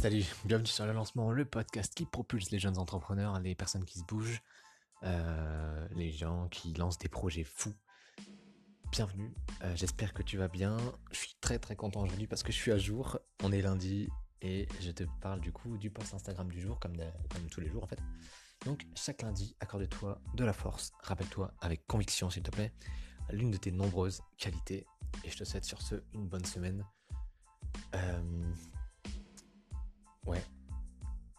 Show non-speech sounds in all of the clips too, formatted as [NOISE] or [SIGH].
Salut, bienvenue sur le lancement, le podcast qui propulse les jeunes entrepreneurs, les personnes qui se bougent, euh, les gens qui lancent des projets fous. Bienvenue, euh, j'espère que tu vas bien. Je suis très très content aujourd'hui parce que je suis à jour. On est lundi et je te parle du coup du post Instagram du jour, comme, tous les jours en fait. Donc chaque lundi, accorde-toi de la force, rappelle-toi avec conviction s'il te plaît, l'une de tes nombreuses qualités. Et je te souhaite sur ce une bonne semaine. Euh,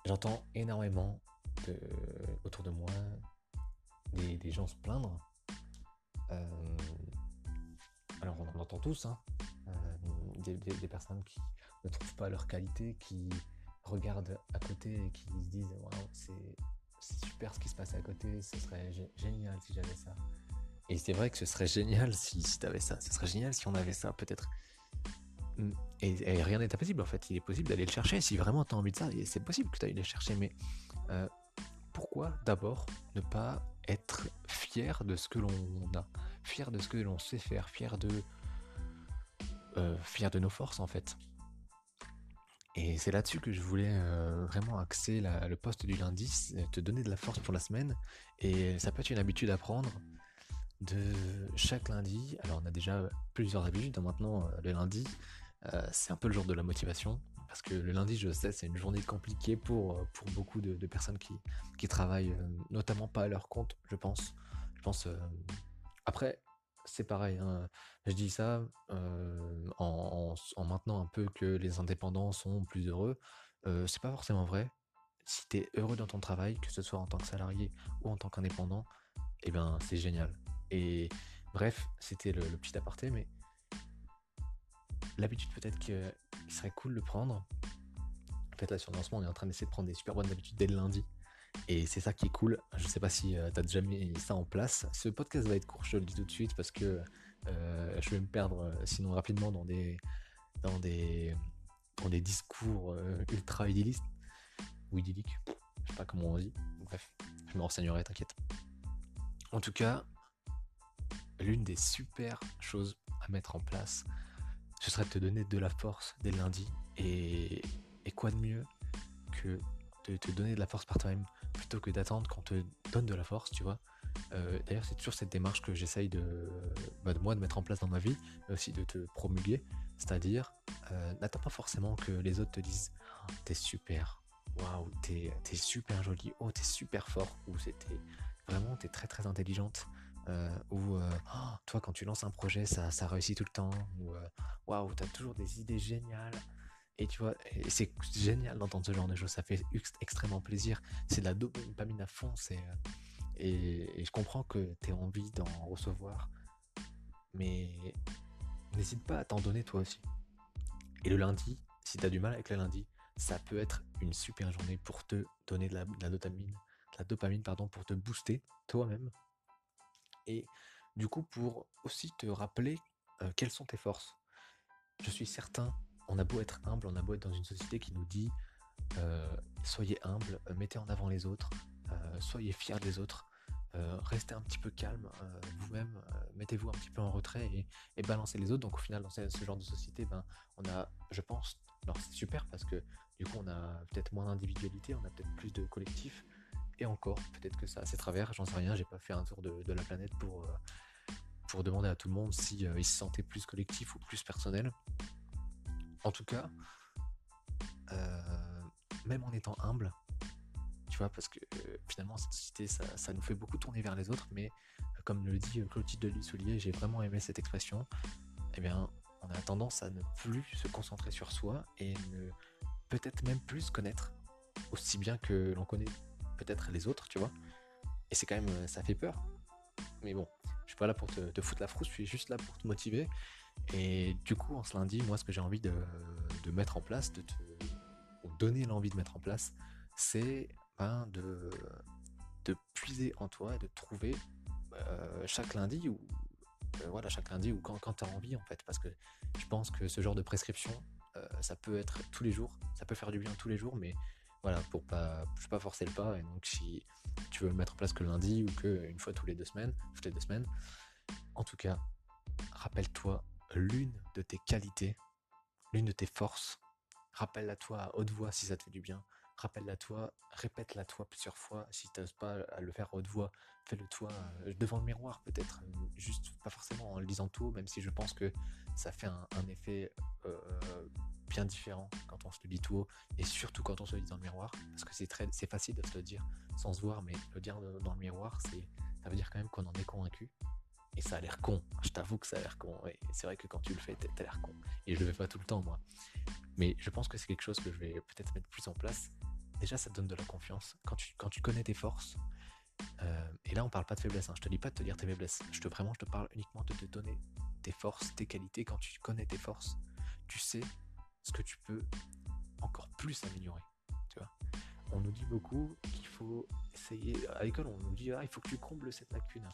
j'entends énormément autour de moi des, gens se plaindre. Euh, alors on en entend tous, hein, euh, des, personnes qui ne trouvent pas leur qualité, qui regardent à côté et qui se disent c'est super ce qui se passe à côté, ce serait génial si j'avais ça. Et c'est vrai que ce serait génial si, si tu avais ça, ce serait génial si on avait ça peut-être. Et, rien n'est impossible en fait, il est possible d'aller le chercher si vraiment tu as envie de ça, c'est possible que tu ailles le chercher, mais euh, pourquoi d'abord ne pas être fier de ce que l'on a, fier de ce que l'on sait faire, fier de, euh, fier de nos forces en fait. Et c'est là-dessus que je voulais euh, vraiment axer le poste du lundi, te donner de la force pour la semaine. Et ça peut être une habitude à prendre de chaque lundi. Alors on a déjà plusieurs habitudes. Hein, maintenant, le lundi, euh, c'est un peu le jour de la motivation. Parce que le lundi, je sais, c'est une journée compliquée pour, euh, pour beaucoup de, personnes qui, qui travaillent, euh, notamment pas à leur compte, je pense. Je pense. Après, c'est pareil. Hein. Je dis ça en, en, maintenant un peu que les indépendants sont plus heureux. c'est pas forcément vrai. Si tu es heureux dans ton travail, que ce soit en tant que salarié ou en tant qu'indépendant, eh ben c'est génial. Et bref, c'était le, le, petit aparté, mais l'habitude peut-être qu'il serait cool de prendre. En fait, là sur le lancement, on est en train d'essayer de prendre des super bonnes habitudes dès le lundi. Et c'est ça qui est cool. Je sais pas si euh, tu as déjà mis ça en place. Ce podcast va être court, je le dis tout de suite, parce que euh, je vais me perdre euh, sinon rapidement dans des, dans des, dans des discours ultra idyllistes ou idylliques. Je sais pas comment on dit. Bref, je me renseignerai, t'inquiète. En tout cas, l'une des super choses à mettre en place ce serait de te donner de la force dès lundi. Et, et quoi de mieux que de te donner de la force par toi-même plutôt que d'attendre qu'on te donne de la force, tu vois. Euh, d'ailleurs, c'est toujours cette démarche que j'essaye de, bah, de moi de mettre en place dans ma vie, mais aussi de te promulguer. C'est-à-dire, euh, n'attends pas forcément que les autres te disent oh, T'es super, waouh, t'es es super jolie, oh, t'es super fort, ou c'était vraiment, t'es très très intelligente. Euh, ou euh, oh, toi quand tu lances un projet ça, réussit tout le temps ou euh, waouh t'as toujours des idées géniales. Et tu vois c'est génial d'entendre ce genre de choses ça fait extrêmement plaisir. C'est de la dopamine à fond et, je comprends que tu envie d'en recevoir mais n'hésite pas à t'en donner toi aussi. Et le lundi si tu as du mal avec le lundi ça peut être une super journée pour te donner la, de la dopamine de la dopamine pardon pour te booster toi-même et du coup pour aussi te rappeler quelles sont tes forces. Je suis certain, on a beau être humble, on a beau être dans une société qui nous dit soyez humble, euh, mettez en avant les autres, soyez fiers des autres, restez un petit peu calme vous-même, mettez-vous un petit peu en retrait et, balancez les autres. Donc au final dans ce, genre de société, ben, on a, je pense, alors c'est super parce que du coup on a peut-être moins d'individualité, on a peut-être plus de collectif, et encore, peut-être que ça, c'est travers, j'en sais rien, j'ai pas fait un tour de, la planète pour, euh, pour demander à tout le monde si euh, se sentait plus collectif ou plus personnel. En tout cas, euh, même en étant humble, tu vois, parce que finalement, cette société, ça, nous fait beaucoup tourner vers les autres, mais comme le dit Clotilde de Lissoulier, j'ai vraiment aimé cette expression, eh bien, on a tendance à ne plus se concentrer sur soi et ne peut-être même plus se connaître aussi bien que l'on connaît peut-être les autres, tu vois. Et c'est quand même, euh, ça fait peur. Mais bon, je suis pas là pour te, foutre la frousse, je suis juste là pour te motiver. Et du coup, en ce lundi, moi, ce que j'ai envie de, mettre en place, de te donner l'envie de mettre en place, c'est ben, de, de puiser en toi et de trouver euh, chaque lundi ou euh, voilà chaque lundi ou quand, quand tu as envie en fait parce que je pense que ce genre de prescription ça peut être tous les jours ça peut faire du bien tous les jours mais voilà, pour pas, je pas forcer le pas. Et donc, si tu veux le mettre en place que lundi ou que une fois tous les deux semaines, toutes les deux semaines, en tout cas, rappelle-toi l'une de tes qualités, l'une de tes forces. rappelle-la toi à haute voix si ça te fait du bien. Rappelle-la toi, répète-la toi plusieurs fois. Si tu n'oses pas à le faire haute voix, fais-le toi euh, devant le miroir peut-être. Euh, juste, pas forcément en le disant tout, même si je pense que ça fait un, effet euh, bien différent quand on se le dit tout haut et surtout quand on se le dit dans le miroir. Parce que c'est très, c'est facile de se le dire sans se voir, mais le dire dans le miroir, c'est, ça veut dire quand même qu'on en est convaincu. Et ça a l'air con. Je t'avoue que ça a l'air con. C'est vrai que quand tu le fais, t'as l'air con. Et je le fais pas tout le temps, moi. Mais je pense que c'est quelque chose que je vais peut-être mettre plus en place. Déjà, ça te donne de la confiance. Quand tu, quand tu connais tes forces, euh, et là, on parle pas de faiblesse. Hein. Je te dis pas de te dire tes faiblesses. Je te vraiment, je te parle uniquement de te donner tes forces, tes qualités. Quand tu connais tes forces, tu sais ce que tu peux encore plus améliorer. Tu vois? On nous dit beaucoup qu'il faut essayer. À l'école, on nous dit ah, il faut que tu combles cette lacune.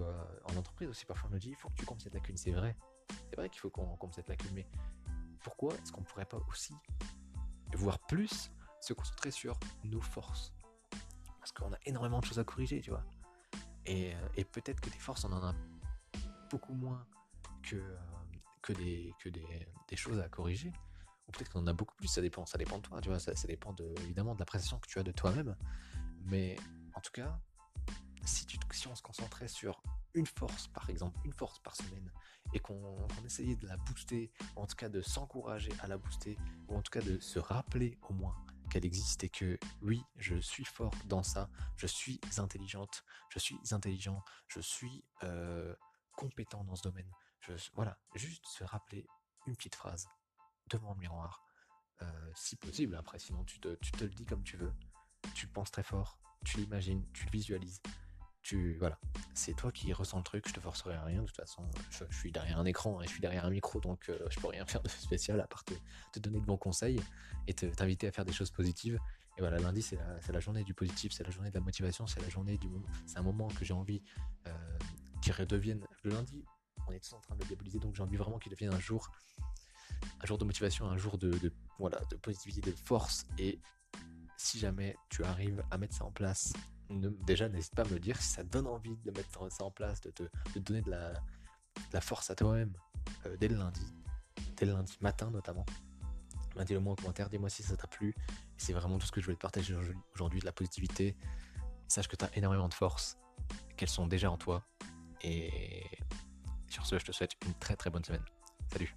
Euh, en entreprise aussi, parfois on nous dit il faut que tu combles cette lacune. C'est vrai. C'est vrai qu'il faut qu'on comble cette lacune. Mais pourquoi est-ce qu'on pourrait pas aussi, voire plus, se concentrer sur nos forces? Parce qu'on a énormément de choses à corriger, tu vois. Et, euh, peut-être que des forces, on en a beaucoup moins que, euh, que, des, que des, choses à corriger. Ou peut-être qu'on en a beaucoup plus, ça dépend, ça dépend de toi, tu vois, ça, dépend de, évidemment de l'appréciation que tu as de toi-même. Mais en tout cas, si, on se concentrait sur une force, par exemple, une force par semaine, et qu'on essayait de la booster, ou en tout cas de s'encourager à la booster, ou en tout cas de se rappeler au moins qu'elle existe et que oui, je suis fort dans ça, je suis intelligente, je suis intelligent, je suis euh, compétent dans ce domaine. Voilà, juste se rappeler une petite phrase devant le miroir, euh, si possible. Après, sinon tu te le dis comme tu veux, tu penses très fort, tu l'imagines, tu le visualises tu voilà, c'est toi qui ressens le truc, je te forcerai à rien, de toute façon, je, suis derrière un écran et je suis derrière un micro, donc euh, je peux rien faire de [LAUGHS] spécial à part te, donner de bons conseils et t'inviter à faire des choses positives. Et voilà, lundi, c'est la, journée du positif, c'est la journée de la motivation, c'est la journée du c'est un moment que j'ai envie euh, qu'il redevienne. Le lundi, on est tous en train de le diaboliser, donc j'ai envie vraiment qu'il devienne un jour, un jour de motivation, un jour de, voilà, de positivité, de force. Et si jamais tu arrives à mettre ça en place déjà, n'hésite pas à me dire si ça donne envie de mettre ça en place, de te, donner de la, force à toi-même euh, dès le lundi, dès le lundi matin notamment. Dis-le moi en commentaire, dis-moi si ça t'a plu. C'est vraiment tout ce que je voulais te partager aujourd'hui, de la positivité. Sache que tu as énormément de force, qu'elles sont déjà en toi. Et sur ce, je te souhaite une très très bonne semaine. Salut